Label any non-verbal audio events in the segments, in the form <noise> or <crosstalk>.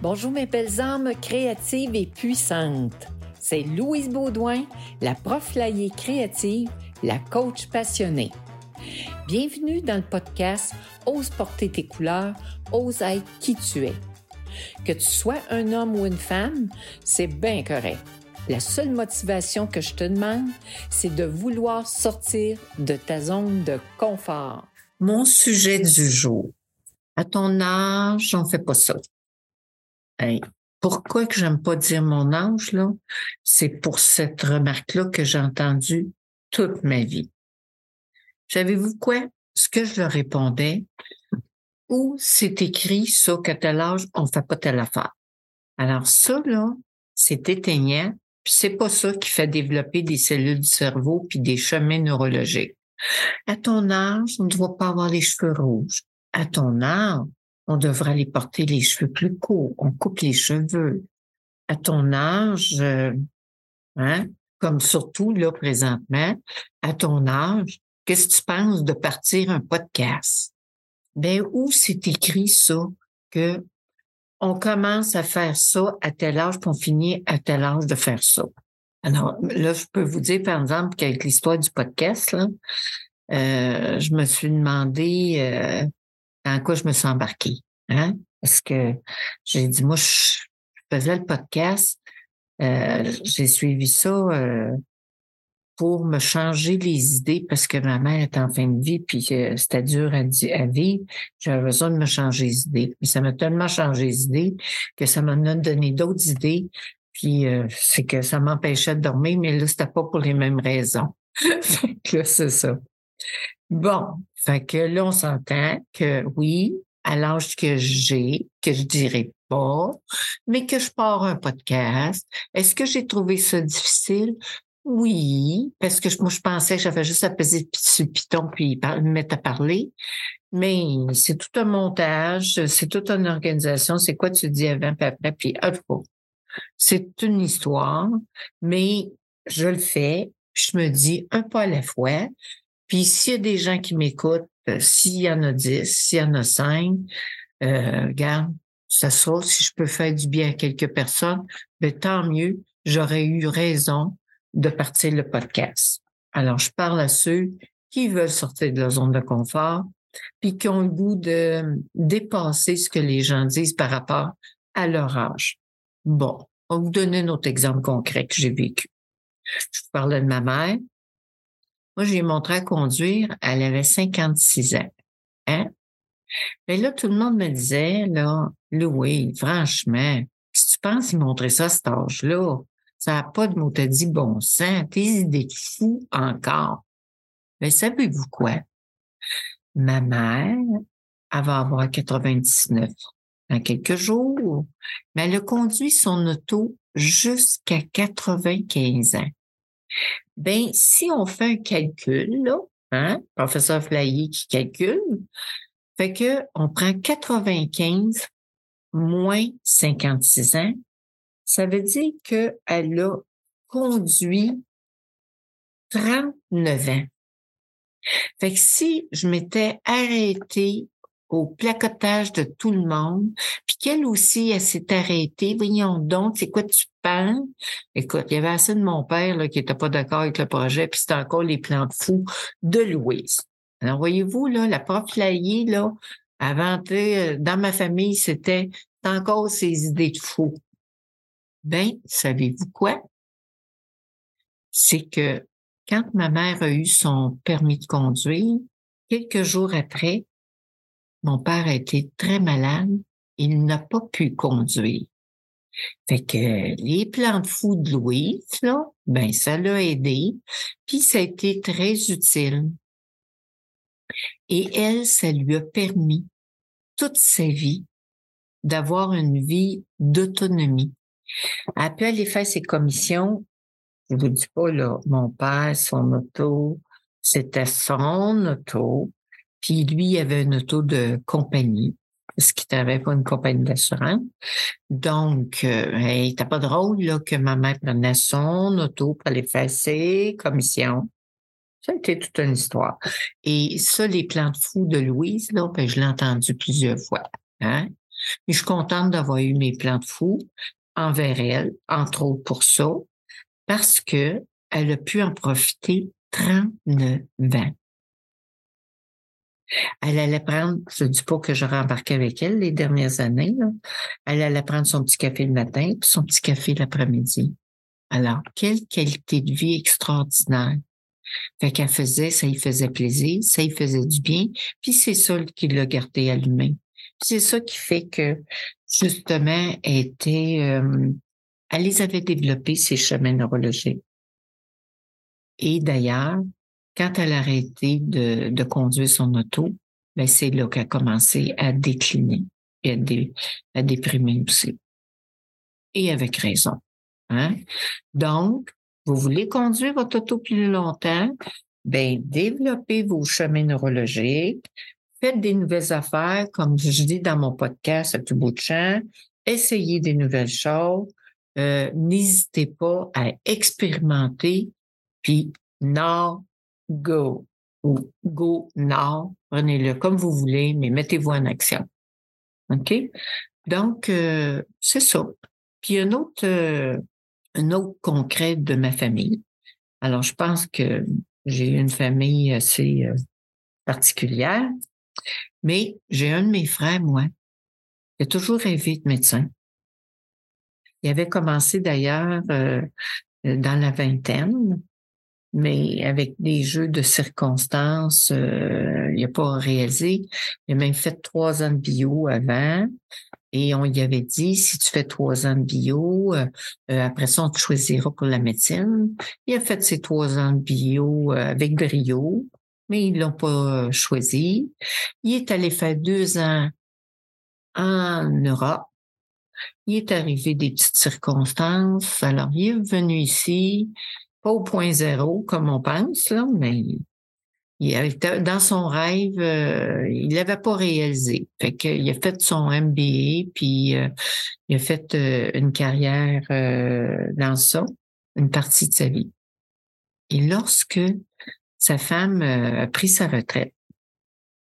Bonjour mes belles âmes créatives et puissantes. C'est Louise Baudouin, la prof créative, la coach passionnée. Bienvenue dans le podcast Ose porter tes couleurs, ose être qui tu es. Que tu sois un homme ou une femme, c'est bien correct. La seule motivation que je te demande, c'est de vouloir sortir de ta zone de confort. Mon sujet du jour. À ton âge, on fait pas ça pourquoi que j'aime pas dire mon âge, là? C'est pour cette remarque-là que j'ai entendue toute ma vie. Savez-vous quoi? Ce que je leur répondais, où c'est écrit ça qu'à tel âge, on fait pas telle affaire. Alors ça, là, c'est éteignant, puis c'est pas ça qui fait développer des cellules du cerveau puis des chemins neurologiques. À ton âge, on ne doit pas avoir les cheveux rouges. À ton âge, on devrait aller porter les cheveux plus courts, on coupe les cheveux. À ton âge, euh, hein, comme surtout là présentement, à ton âge, qu'est-ce que tu penses de partir un podcast? Ben, où c'est écrit ça que on commence à faire ça à tel âge qu'on finit à tel âge de faire ça? Alors, là, je peux vous dire, par exemple, qu'avec l'histoire du podcast, là, euh, je me suis demandé euh, dans quoi je me suis embarquée. Hein? Parce que j'ai dit, moi, je faisais le podcast, euh, j'ai suivi ça euh, pour me changer les idées parce que ma mère est en fin de vie, puis c'était dur à, à vivre. J'avais besoin de me changer les idées. Puis ça m'a tellement changé les idées que ça m'a donné d'autres idées. Puis euh, c'est que ça m'empêchait de dormir, mais là, c'était pas pour les mêmes raisons. <laughs> là, c'est ça. Bon, fait que là, on s'entend que oui, à l'âge que j'ai, que je dirais pas, mais que je pars un podcast. Est-ce que j'ai trouvé ça difficile? Oui, parce que moi, je pensais que j'avais juste à peser sur le piton puis me mettre à parler. Mais c'est tout un montage, c'est toute une organisation. C'est quoi tu dis avant puis après, puis C'est une histoire, mais je le fais. Je me dis un pas à la fois. Puis s'il y a des gens qui m'écoutent, euh, s'il y en a dix, s'il y en a cinq, euh, regarde, ça sera, si je peux faire du bien à quelques personnes, ben, tant mieux, j'aurais eu raison de partir le podcast. Alors, je parle à ceux qui veulent sortir de leur zone de confort, puis qui ont le goût de dépasser ce que les gens disent par rapport à leur âge. Bon, on vous donner un autre exemple concret que j'ai vécu. Je vous parlais de ma mère. Moi, j'ai montré à conduire, elle avait 56 ans. Hein? Mais là, tout le monde me disait, là, Louis, franchement, si tu penses y montrer ça à cet âge-là, ça n'a pas de mot à dit bon sang, tes idées de fou encore. Mais savez-vous quoi? Ma mère, elle va avoir 99 dans quelques jours, mais elle a conduit son auto jusqu'à 95 ans. Ben, si on fait un calcul, là, hein, professeur Flyer qui calcule, fait que on prend 95 moins 56 ans, ça veut dire qu'elle a conduit 39 ans. Fait que si je m'étais arrêtée au placotage de tout le monde, puis qu'elle aussi, elle s'est arrêtée. Voyons donc, c'est quoi tu Écoute, il y avait assez de mon père qui était pas d'accord avec le projet, puis c'était encore les plans de fou de Louise. Alors, voyez-vous, là, la prof Laillé, là, avant, euh, dans ma famille, c'était encore ces idées de fou. Ben, savez-vous quoi? C'est que quand ma mère a eu son permis de conduire, quelques jours après, mon père a été très malade, il n'a pas pu conduire. Fait que les plans de fou de Louise, là, ben, ça l'a aidé, puis ça a été très utile. Et elle, ça lui a permis toute sa vie d'avoir une vie d'autonomie. Elle peut aller faire ses commissions. Je vous dis pas, là, mon père, son auto, c'était son auto. Puis lui, il avait une auto de compagnie, parce qu'il travaillait pour une compagnie d'assurance. Donc, euh, t'as pas drôle là, que ma mère prenait son auto pour aller commissions. Ça a été toute une histoire. Et ça, les plans de fou de Louise, là, ben, je l'ai entendu plusieurs fois. Hein? Je suis contente d'avoir eu mes plans de fou envers elle, entre autres pour ça, parce que elle a pu en profiter 39 ans. Elle allait prendre, je ne dis pas que je embarqué avec elle les dernières années, elle allait prendre son petit café le matin puis son petit café l'après-midi. Alors, quelle qualité de vie extraordinaire. Fait qu'elle faisait, ça lui faisait plaisir, ça lui faisait du bien, puis c'est ça qui l'a gardé allumé. C'est ça qui fait que, justement, elle était, euh, elle les avait développés, ces chemins neurologiques. Et d'ailleurs, quand elle a arrêté de, conduire son auto, ben c'est là qu'elle a commencé à décliner et à, à déprimer aussi. Et avec raison. Hein? Donc, vous voulez conduire votre auto plus longtemps? Ben, développez vos chemins neurologiques, faites des nouvelles affaires, comme je dis dans mon podcast à tout bout de champ, essayez des nouvelles choses, euh, n'hésitez pas à expérimenter, puis now, go, ou go now, prenez-le comme vous voulez, mais mettez-vous en action. OK? Donc, euh, c'est ça. Puis un autre, euh, un autre concret de ma famille. Alors, je pense que j'ai une famille assez euh, particulière, mais j'ai un de mes frères, moi, qui a toujours rêvé de médecin. Il avait commencé d'ailleurs dans la vingtaine, mais avec des jeux de circonstances, euh, il n'a pas réalisé. Il a même fait trois ans de bio avant. Et on y avait dit, si tu fais trois ans de bio, euh, euh, après ça, on te choisira pour la médecine. Il a fait ses trois ans de bio euh, avec brio, mais ils l'ont pas choisi. Il est allé faire deux ans en Europe. Il est arrivé des petites circonstances. Alors, il est venu ici, au point zéro, comme on pense, là, mais il dans son rêve, euh, il l'avait pas réalisé. Fait qu'il a fait son MBA, puis euh, il a fait euh, une carrière dans ça, une partie de sa vie. Et lorsque sa femme a pris sa retraite,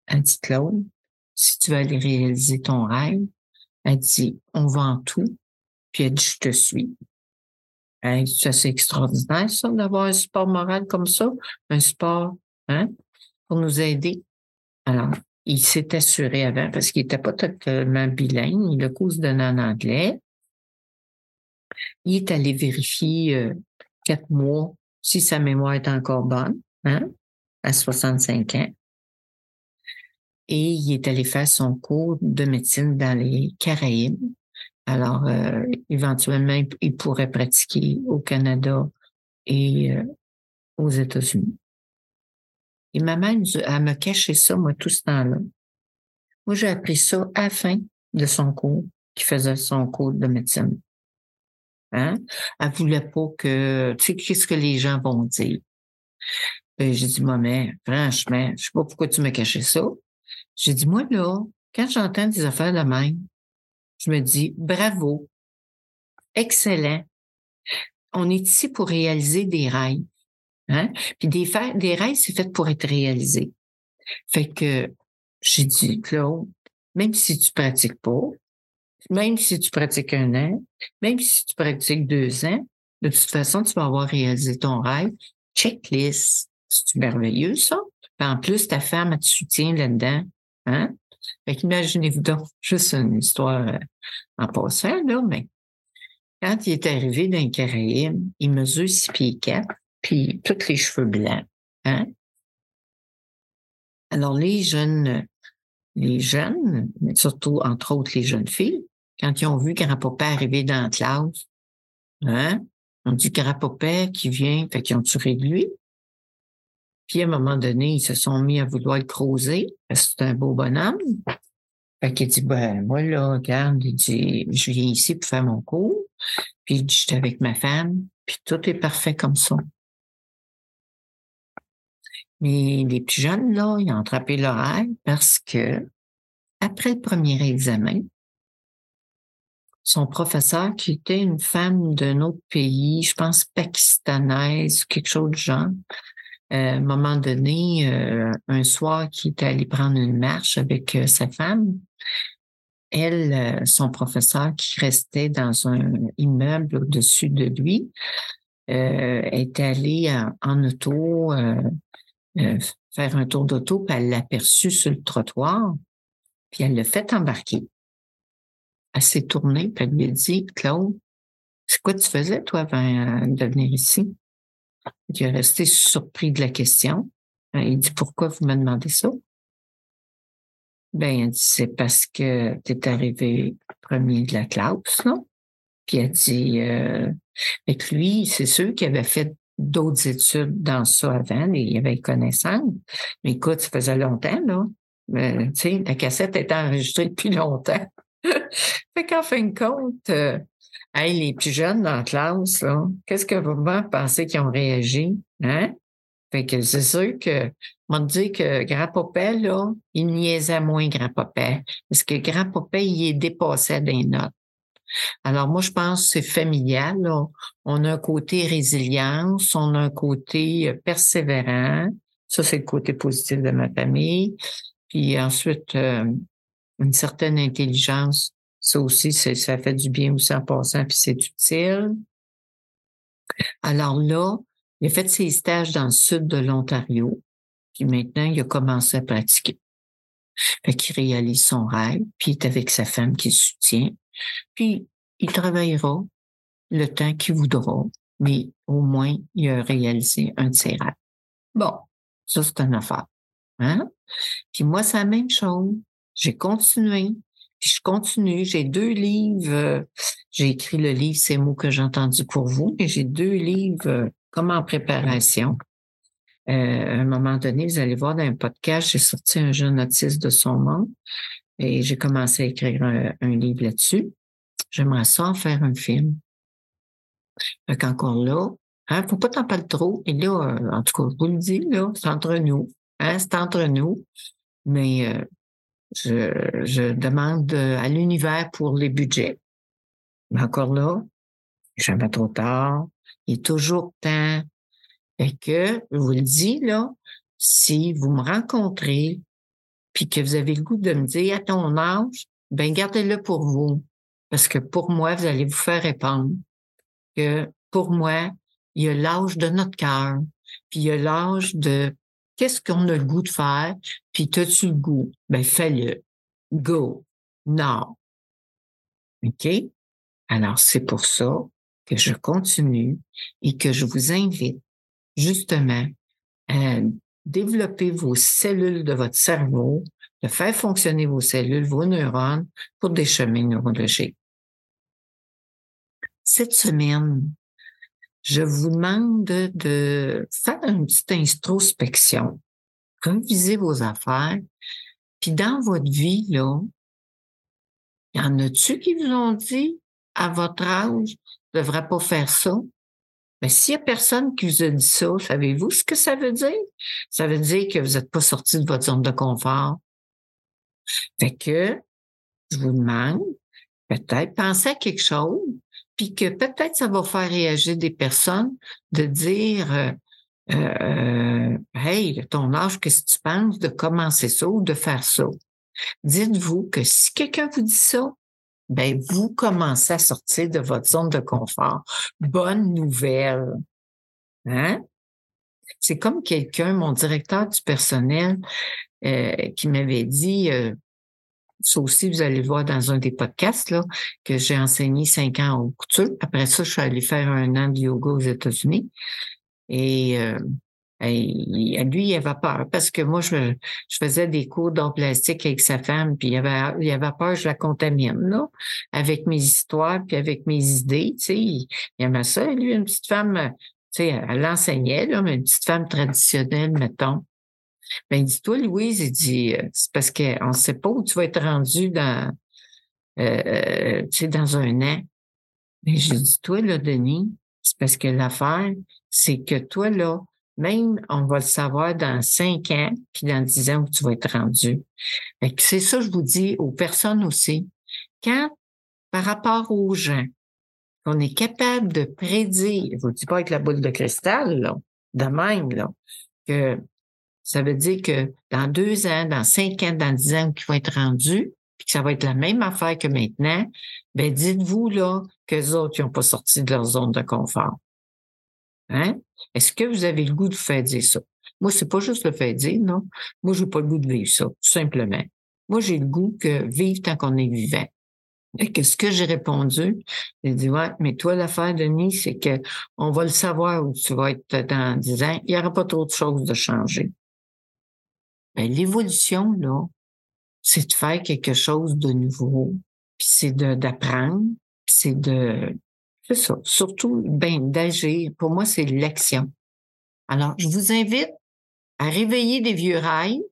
elle dit Claude, si tu veux aller réaliser ton rêve, elle dit on vend tout, puis elle dit je te suis. C'est assez extraordinaire ça d'avoir un support moral comme ça, un support hein, pour nous aider. Alors, il s'est assuré avant parce qu'il n'était pas totalement bilingue. Il a cause donné en anglais. Il est allé vérifier euh, quatre mois si sa mémoire est encore bonne, hein, à 65 ans. Et il est allé faire son cours de médecine dans les Caraïbes. Alors, euh, éventuellement, il pourrait pratiquer au Canada et euh, aux États-Unis. Et ma mère, elle m'a caché ça, moi, tout ce temps-là. Moi, j'ai appris ça à la fin de son cours, qui faisait son cours de médecine. Hein? Elle voulait pas que, tu sais, qu'est-ce que les gens vont dire? Ben, j'ai dit, mais franchement, je sais pas pourquoi tu m'as caché ça. J'ai dit, moi, là, quand j'entends des affaires de même, je me dis, bravo, excellent. On est ici pour réaliser des rêves. Hein? Puis des, des rêves, c'est fait pour être réalisé. Fait que j'ai dit, Claude, même si tu pratiques pas, même si tu pratiques un an, même si tu pratiques deux ans, de toute façon, tu vas avoir réalisé ton rêve. Checklist. C'est merveilleux, ça? en plus, ta femme, elle te soutient là-dedans. Hein? Fait qu'imaginez-vous donc, juste une histoire euh, en passant, là, mais quand il est arrivé dans les Caraïbes, il mesure six pieds quatre puis tous les cheveux blancs. Hein? Alors, les jeunes, les jeunes, mais surtout, entre autres, les jeunes filles, quand ils ont vu grand-papa arriver dans la classe, hein, on dit grand-papa qui vient, fait qu'ils ont tué de lui. Puis, à un moment donné, ils se sont mis à vouloir le creuser, c'est un beau bonhomme. Fait qu'il dit, ben, moi, là, regarde, il dit, je viens ici pour faire mon cours. Puis, il dit, j'étais avec ma femme, puis tout est parfait comme ça. Mais les plus jeunes, là, ils ont attrapé l'oreille parce que, après le premier examen, son professeur, qui était une femme d'un autre pays, je pense pakistanaise, quelque chose de genre, à un moment donné, euh, un soir, qui était allé prendre une marche avec euh, sa femme, elle, euh, son professeur qui restait dans un immeuble au-dessus de lui, euh, est allé en, auto euh, faire un tour d'auto, puis elle l'a aperçu sur le trottoir, puis elle l'a fait embarquer. Elle s'est tournée, puis elle lui a dit, Claude, c'est quoi tu faisais, toi, avant de venir ici? Il est resté surpris de la question. Il dit, pourquoi vous me demandez ça? Ben, c'est parce que tu es arrivé premier de la classe, non? Puis elle dit, euh, lui, c'est sûr qu'il avait fait d'autres études dans ça avant, et il avait connaissance. Mais écoute, ça faisait longtemps, là. Mais, sais, la cassette était enregistrée depuis longtemps. <laughs> fait qu'en fin de compte, euh, les plus jeunes dans la classe, qu'est-ce que vous pensez qu'ils ont réagi? Hein? Fait que c'est sûr que, on dit que grand-papa, là, il niaisait moins grand-papa. Parce que grand-papa, il est dépassé des notes. Alors, moi, je pense que c'est familial. On a un côté résilience, on a un côté euh, persévérant. Ça, c'est le côté positif de ma famille. Puis ensuite, euh, une certaine intelligence. Ça aussi, ça fait du bien aussi en passant, puis c'est utile. Alors là, il a fait ses stages dans le sud de l'Ontario, puis maintenant, il a commencé à pratiquer. Fait qu'il réalise son rêve, puis il est avec sa femme qui le soutient. Puis, il travaillera le temps qu'il voudra, mais au moins, il a réalisé un de ses rêves. Bon, ça, c'est une affaire. Hein? Puis moi, c'est la même chose. J'ai continué, je continue. J'ai deux livres. Euh, j'ai écrit le livre Ces mots que j'ai entendus pour vous, et j'ai deux livres euh, comme en préparation. Euh, à un moment donné, vous allez voir dans un podcast, j'ai sorti un jeune autiste de son monde et j'ai commencé à écrire un, livre là-dessus. J'aimerais ça en faire un film. Donc encore là, hein, faut pas t'en parler trop. Et là, en tout cas, je vous le dis, là, c'est entre nous. Hein, c'est entre nous. Mais je, demande à l'univers pour les budgets. Mais encore là, jamais trop tard. Il est toujours temps. Et que, je vous le dis, là, si vous me rencontrez, puis que vous avez le goût de me dire à ton âge, ben gardez-le pour vous. Parce que pour moi, vous allez vous faire répondre que pour moi, il y a l'âge de notre cœur, puis il y a l'âge de qu'est-ce qu'on a le goût de faire, puis as-tu le goût? Ben fais-le. Go. Non. OK? Alors, c'est pour ça que je continue et que je vous invite justement à développer vos cellules de votre cerveau, de faire fonctionner vos cellules, vos neurones pour des chemins neurologiques. Cette semaine, je vous demande de, faire une petite introspection, reviser vos affaires, puis dans votre vie, là, y en a-tu qui vous ont dit à votre âge, ne devrait pas faire ça. Mais s'il n'y a personne qui vous a dit ça, savez-vous ce que ça veut dire? Ça veut dire que vous n'êtes pas sorti de votre zone de confort. Fait que, je vous demande, peut-être, pensez à quelque chose, puis que peut-être ça va faire réagir des personnes de dire, euh, euh, hey, ton âge, qu'est-ce que tu penses de commencer ça ou de faire ça? Dites-vous que si quelqu'un vous dit ça, ben vous commencez à sortir de votre zone de confort. Bonne nouvelle. Hein? C'est comme quelqu'un, mon directeur du personnel, euh, qui m'avait dit, euh, ça aussi, vous allez voir dans un des podcasts, là, que j'ai enseigné cinq ans au couture. Après ça, je suis allée faire un an de yoga aux États-Unis. Et euh, et, lui, il avait peur parce que moi, je, faisais des cours d'art plastique avec sa femme, puis il avait, il avait peur je la contamine, là, avec mes histoires, puis avec mes idées, tu sais. Il, aimait ça. lui, une petite femme, tu sais, elle enseignait, là, mais une petite femme traditionnelle, mettons. Ben, dis-toi, Louise, il dit, euh, c'est parce qu'on ne sait pas où tu vas être rendu dans, euh, euh, tu sais, dans un an. Mais ben, je dis, toi, là, Denis, c'est parce que l'affaire, c'est que toi, là, même, on va le savoir dans cinq ans, puis dans dix ans où tu vas être rendu. C'est ça, je vous dis aux personnes aussi. Quand, par rapport aux gens, qu'on est capable de prédire, je vous dis pas avec la boule de cristal, là, de même, là, que ça veut dire que dans deux ans, dans cinq ans, dans dix ans, qui vont être rendus, puis que ça va être la même affaire que maintenant, ben dites-vous là que les autres n'ont pas sorti de leur zone de confort. Hein? Est-ce que vous avez le goût de faire dire ça? Moi, c'est pas juste le fait dire, non. Moi, j'ai pas le goût de vivre ça, tout simplement. Moi, j'ai le goût que vivre tant qu'on est vivant. Et que ce que j'ai répondu, j'ai dit, ouais, mais toi, l'affaire, Denis, c'est que on va le savoir où tu vas être dans 10 ans. Il n'y aura pas trop de choses de changer. Ben, l'évolution, là, c'est de faire quelque chose de nouveau, puis c'est d'apprendre, puis c'est de, c'est ça, surtout, ben, d'agir. Pour moi, c'est l'action. Alors, je vous invite à réveiller des vieux rails.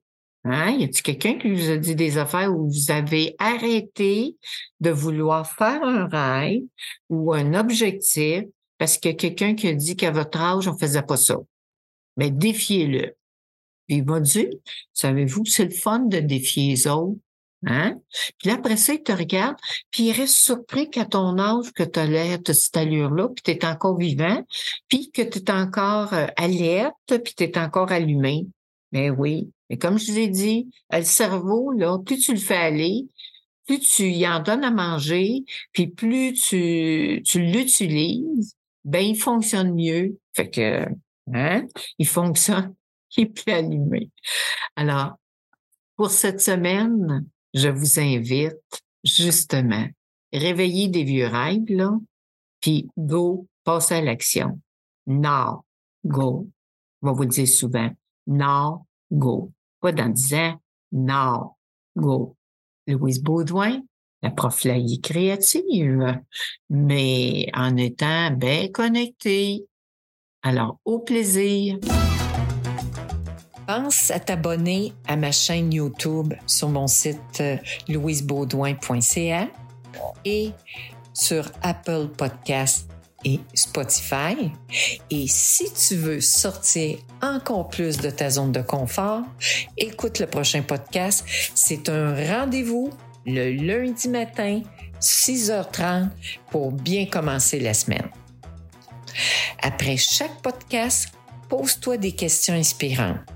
Hein? Y a-t-il quelqu'un qui vous a dit des affaires où vous avez arrêté de vouloir faire un rail ou un objectif parce que quelqu'un qui a dit qu'à votre âge, on faisait pas ça? Mais défiez-le. Il m'a dit, savez-vous, c'est le fun de défier les autres. Hein? Puis là, après ça, il te regarde, puis il reste surpris qu'à ton âge, que tu as l'air de cette allure-là, puis tu es encore vivant, puis que tu es encore euh, alerte, puis tu es encore allumé. Mais ben oui. Mais comme je vous ai dit, le cerveau, là, plus tu le fais aller, plus tu y en donnes à manger, puis plus tu, tu l'utilises, ben il fonctionne mieux. Fait que, hein, il fonctionne, allumé. Alors, pour cette semaine, je vous invite justement, réveiller des vieux rêves, là, puis go, passe à l'action. Now, go. On va vous le dire souvent. Now, go. Pas dans 10 ans. Now, go. Louise Baudouin, la prof créative, mais en étant bien connectée. Alors, au plaisir. Pense à t'abonner à ma chaîne YouTube sur mon site euh, louisebaudouin.ca et sur Apple Podcasts et Spotify. Et si tu veux sortir encore plus de ta zone de confort, écoute le prochain podcast. C'est un rendez-vous le lundi matin, 6h30, pour bien commencer la semaine. Après chaque podcast, pose-toi des questions inspirantes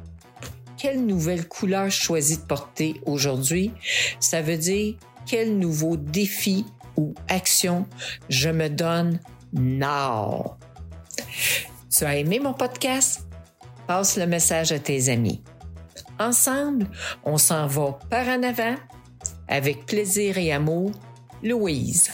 quelle nouvelle couleur je choisis de porter aujourd'hui, ça veut dire quel nouveau défi ou action je me donne now? Tu as aimé mon podcast? Passe le message à tes amis. Ensemble, on s'en va par en avant avec plaisir et amour. Louise.